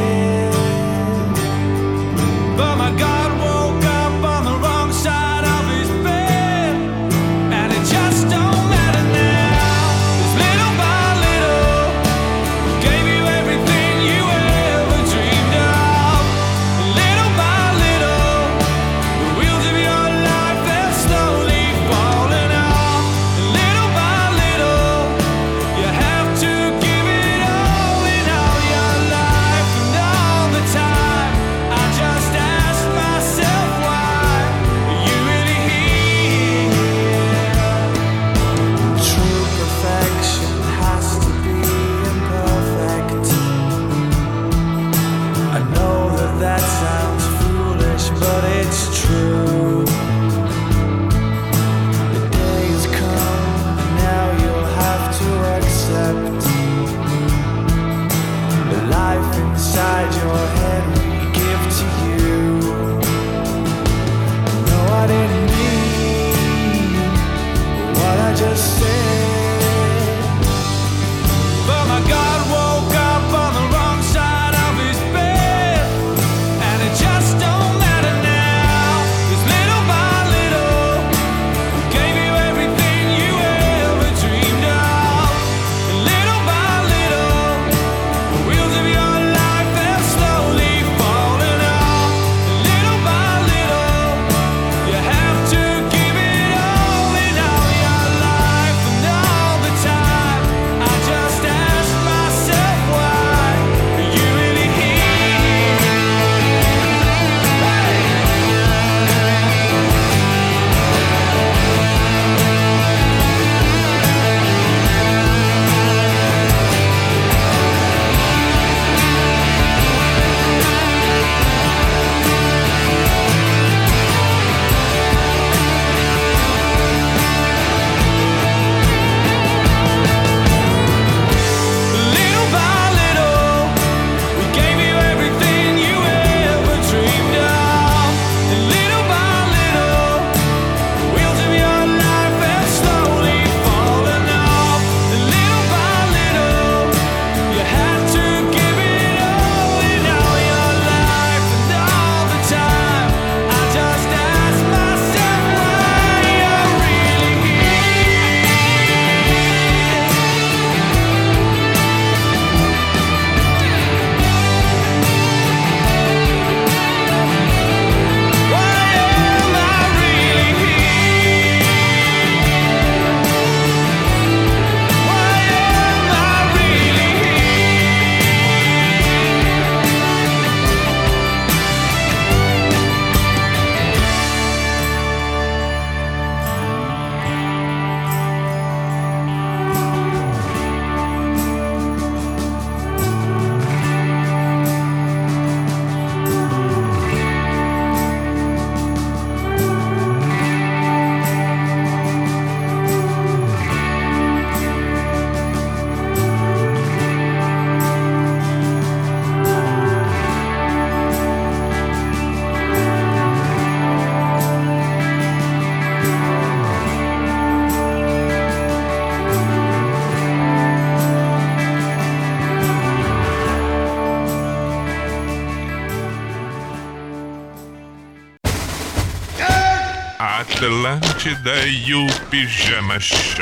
pijamas.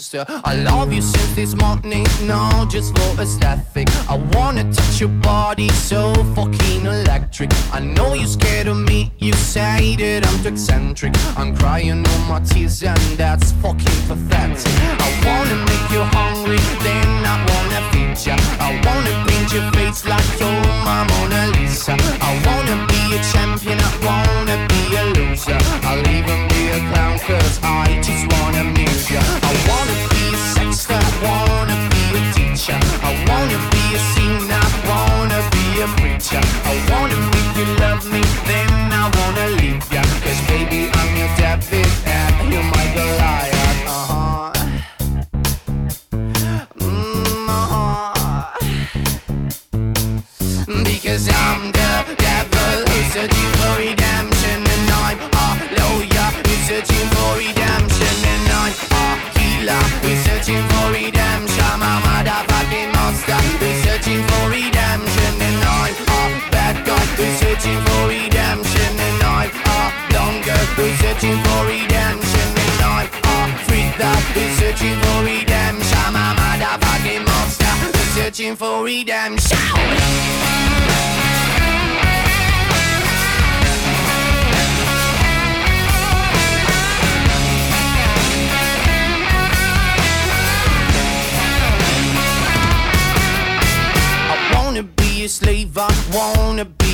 monster. I love you since this morning, no, just for aesthetic. I wanna touch your body, so fucking electric. I know you're scared of me, you say that I'm too eccentric. I'm crying all my tears and redemption. I'm a motherfucking monster. We're searching for redemption, and I'm a bad guy. We're searching for redemption, and I'm a longer. We're searching for redemption, and I'm a freak that. We're searching for redemption. I'm a motherfucking monster. We're searching for redemption.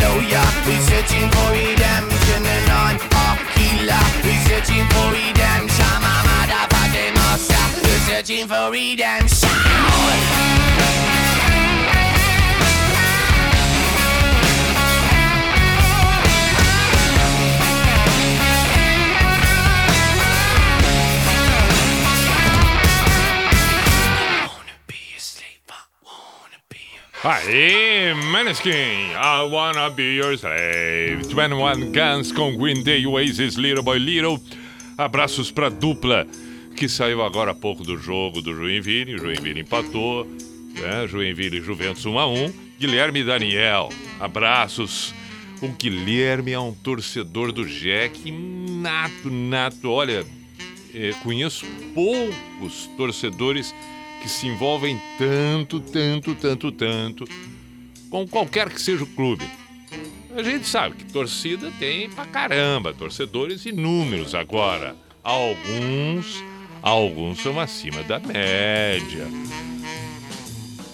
lawyer who's searching for redemption, and I'm a killer who's searching for redemption. I'm a motherfucking monster who's searching for redemption. Aê, Maneskin, I wanna be your slave. 21 Guns com Green Day, Oasis, Little Boy Little. Abraços pra dupla que saiu agora há pouco do jogo do Joinville. O Joinville empatou, né? Joinville e Juventus 1 a 1. Guilherme e Daniel, abraços. O Guilherme é um torcedor do Jack nato, nato. Olha, eh, conheço poucos torcedores que se envolvem tanto, tanto, tanto, tanto com qualquer que seja o clube. A gente sabe que torcida tem pra caramba, torcedores inúmeros agora. Alguns, alguns são acima da média.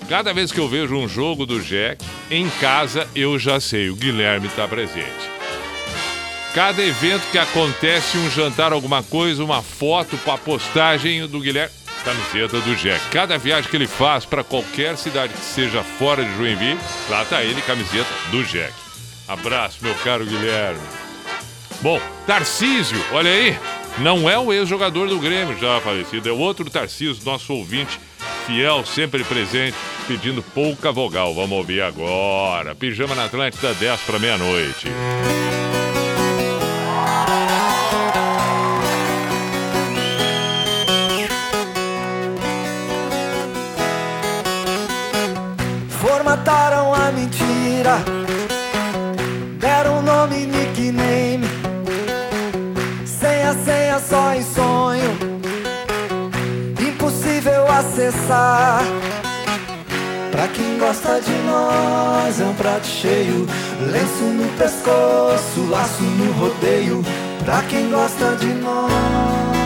Cada vez que eu vejo um jogo do Jack, em casa eu já sei, o Guilherme está presente. Cada evento que acontece, um jantar, alguma coisa, uma foto para postagem do Guilherme, camiseta do Jack. Cada viagem que ele faz para qualquer cidade que seja fora de Joinville, lá tá ele, camiseta do Jack. Abraço, meu caro Guilherme. Bom, Tarcísio, olha aí, não é o ex-jogador do Grêmio já falecido, é outro Tarcísio, nosso ouvinte fiel, sempre presente, pedindo pouca vogal. Vamos ouvir agora. Pijama na Atlântida, 10 para meia-noite. Em sonho, impossível acessar. Pra quem gosta de nós é um prato cheio, lenço no pescoço, laço no rodeio. Pra quem gosta de nós.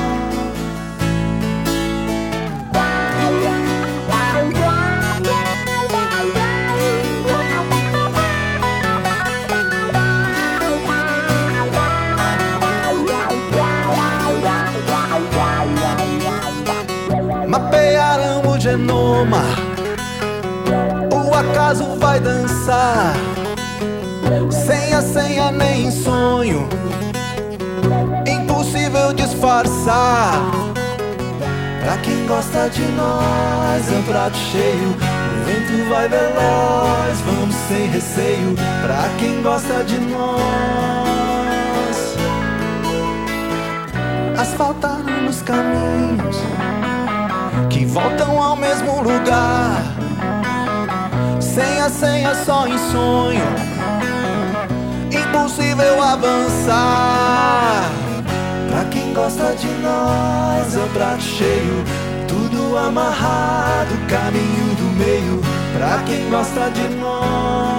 O acaso vai dançar. Senha, senha, nem sonho, impossível disfarçar. Pra quem gosta de nós, é um prato cheio. O vento vai veloz, vamos sem receio. Pra quem gosta de nós, asfaltaram nos caminhos voltam ao mesmo lugar. Senha, senha, só em sonho, impossível avançar. Pra quem gosta de nós, é o prato cheio, tudo amarrado, caminho do meio. Pra quem gosta de nós.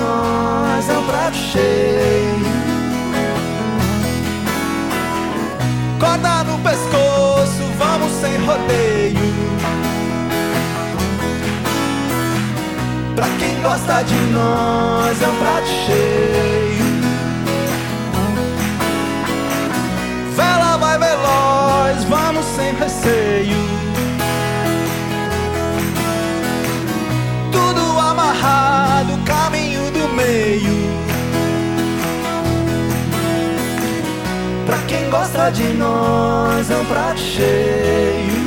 Nós é um prato cheio. Corda no pescoço, vamos sem rodeio. Pra quem gosta de nós é um prato cheio. Vela vai veloz, vamos sem receio. Gosta de nós é um prato cheio.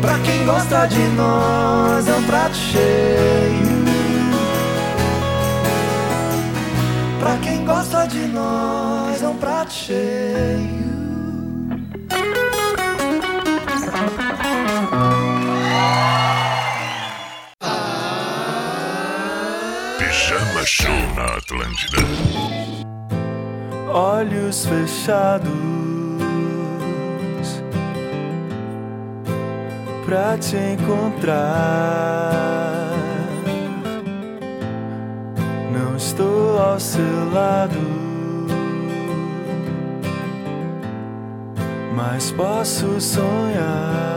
Pra quem gosta de nós é um prato cheio. Pra quem gosta de nós é um prato cheio. Pijama Show na Atlântida. Olhos fechados pra te encontrar. Não estou ao seu lado, mas posso sonhar.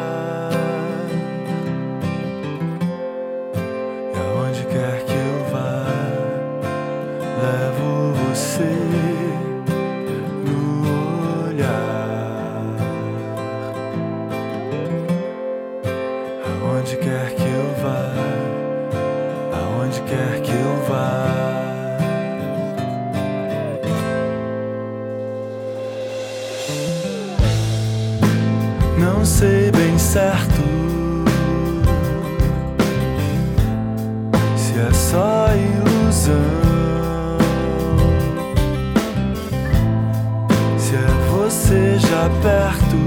Perto,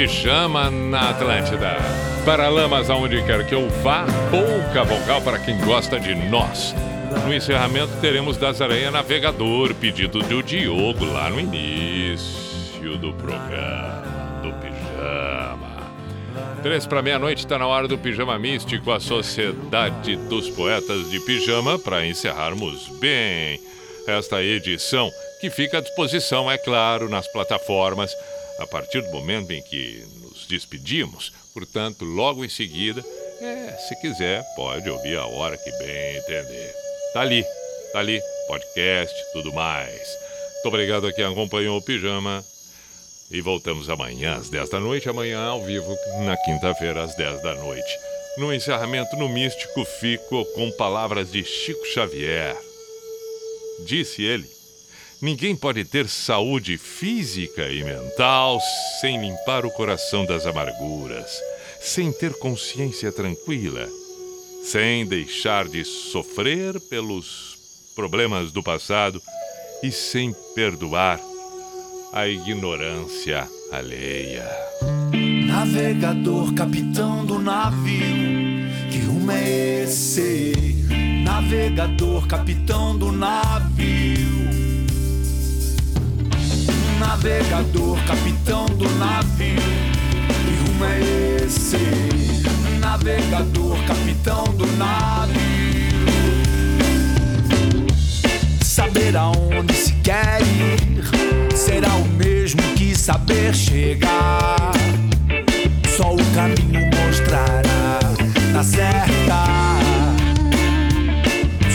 Pijama na Atlântida. Paralamas aonde quer que eu vá, pouca vogal para quem gosta de nós. No encerramento teremos das Navegador, pedido do Diogo lá no início do programa do Pijama. Três para meia-noite está na hora do Pijama Místico, a Sociedade dos Poetas de Pijama, para encerrarmos bem esta edição, que fica à disposição, é claro, nas plataformas, a partir do momento em que nos despedimos. Portanto, logo em seguida, é, se quiser, pode ouvir a hora que bem entender. Tá ali, tá ali, podcast, tudo mais. Muito obrigado a quem acompanhou o Pijama. E voltamos amanhã às 10 da noite, amanhã ao vivo, na quinta-feira às 10 da noite. No encerramento, no Místico, fico com palavras de Chico Xavier. Disse ele: Ninguém pode ter saúde física e mental sem limpar o coração das amarguras, sem ter consciência tranquila, sem deixar de sofrer pelos problemas do passado e sem perdoar a ignorância alheia. Navegador, capitão do navio, que rumo é esse? Navegador, capitão do navio. Navegador, capitão do navio, que rumo é esse? Navegador, capitão do navio. Saber aonde se quer ir será o mesmo que saber chegar. Só o caminho mostrará na certa.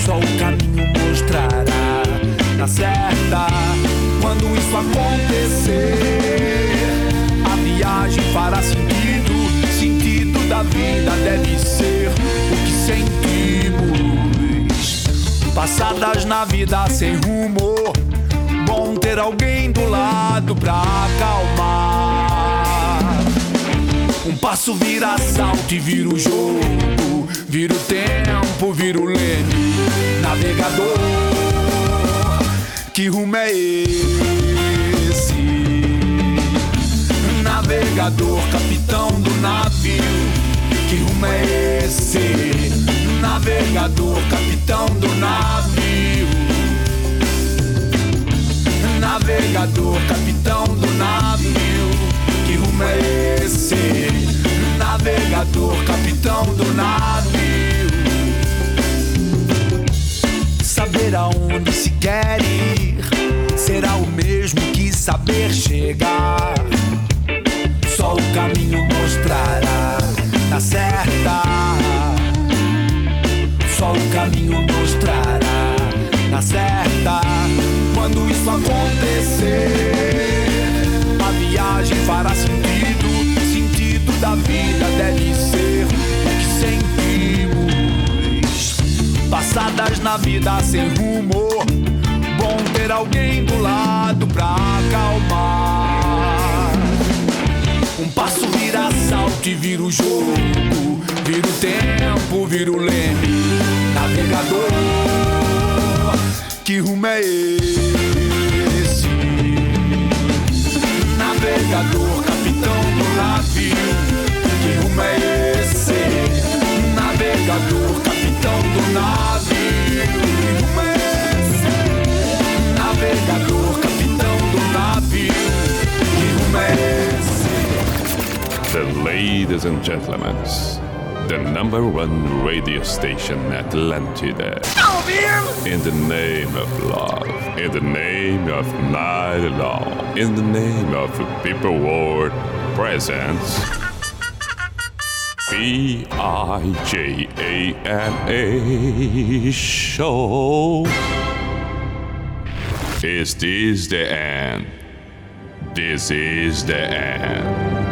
Só o caminho mostrará na certa. Quando isso acontecer, a viagem fará sentido. Sentido da vida deve ser o que sentimos. Passadas na vida sem rumo, bom ter alguém do lado pra acalmar. Um passo vira salto e vira o jogo, vira o tempo, vira o leme, navegador. Que rumo é esse? Navegador, capitão do navio. Que rumo é esse? Navegador, capitão do navio. Navegador, capitão do navio. Que rumo é esse? Navegador, capitão do navio. Saber aonde se quer ir será o mesmo que saber chegar. Só o caminho mostrará na certa. Só o caminho mostrará na certa. Quando isso acontecer, a viagem fará sentido. Sentido da vida deve ser Passadas na vida sem rumo, bom ter alguém do lado pra acalmar. Um passo vira salto e vira o jogo, vira o tempo, vira o leme, navegador. Que rumo é esse? Navegador, capitão do navio. Que rumo é esse? Navegador, capitão The ladies and gentlemen, the number one radio station Atlantida. In the name of love, in the name of night long, in the name of people world presence. B I J A N A show. Is this the end? This is the end.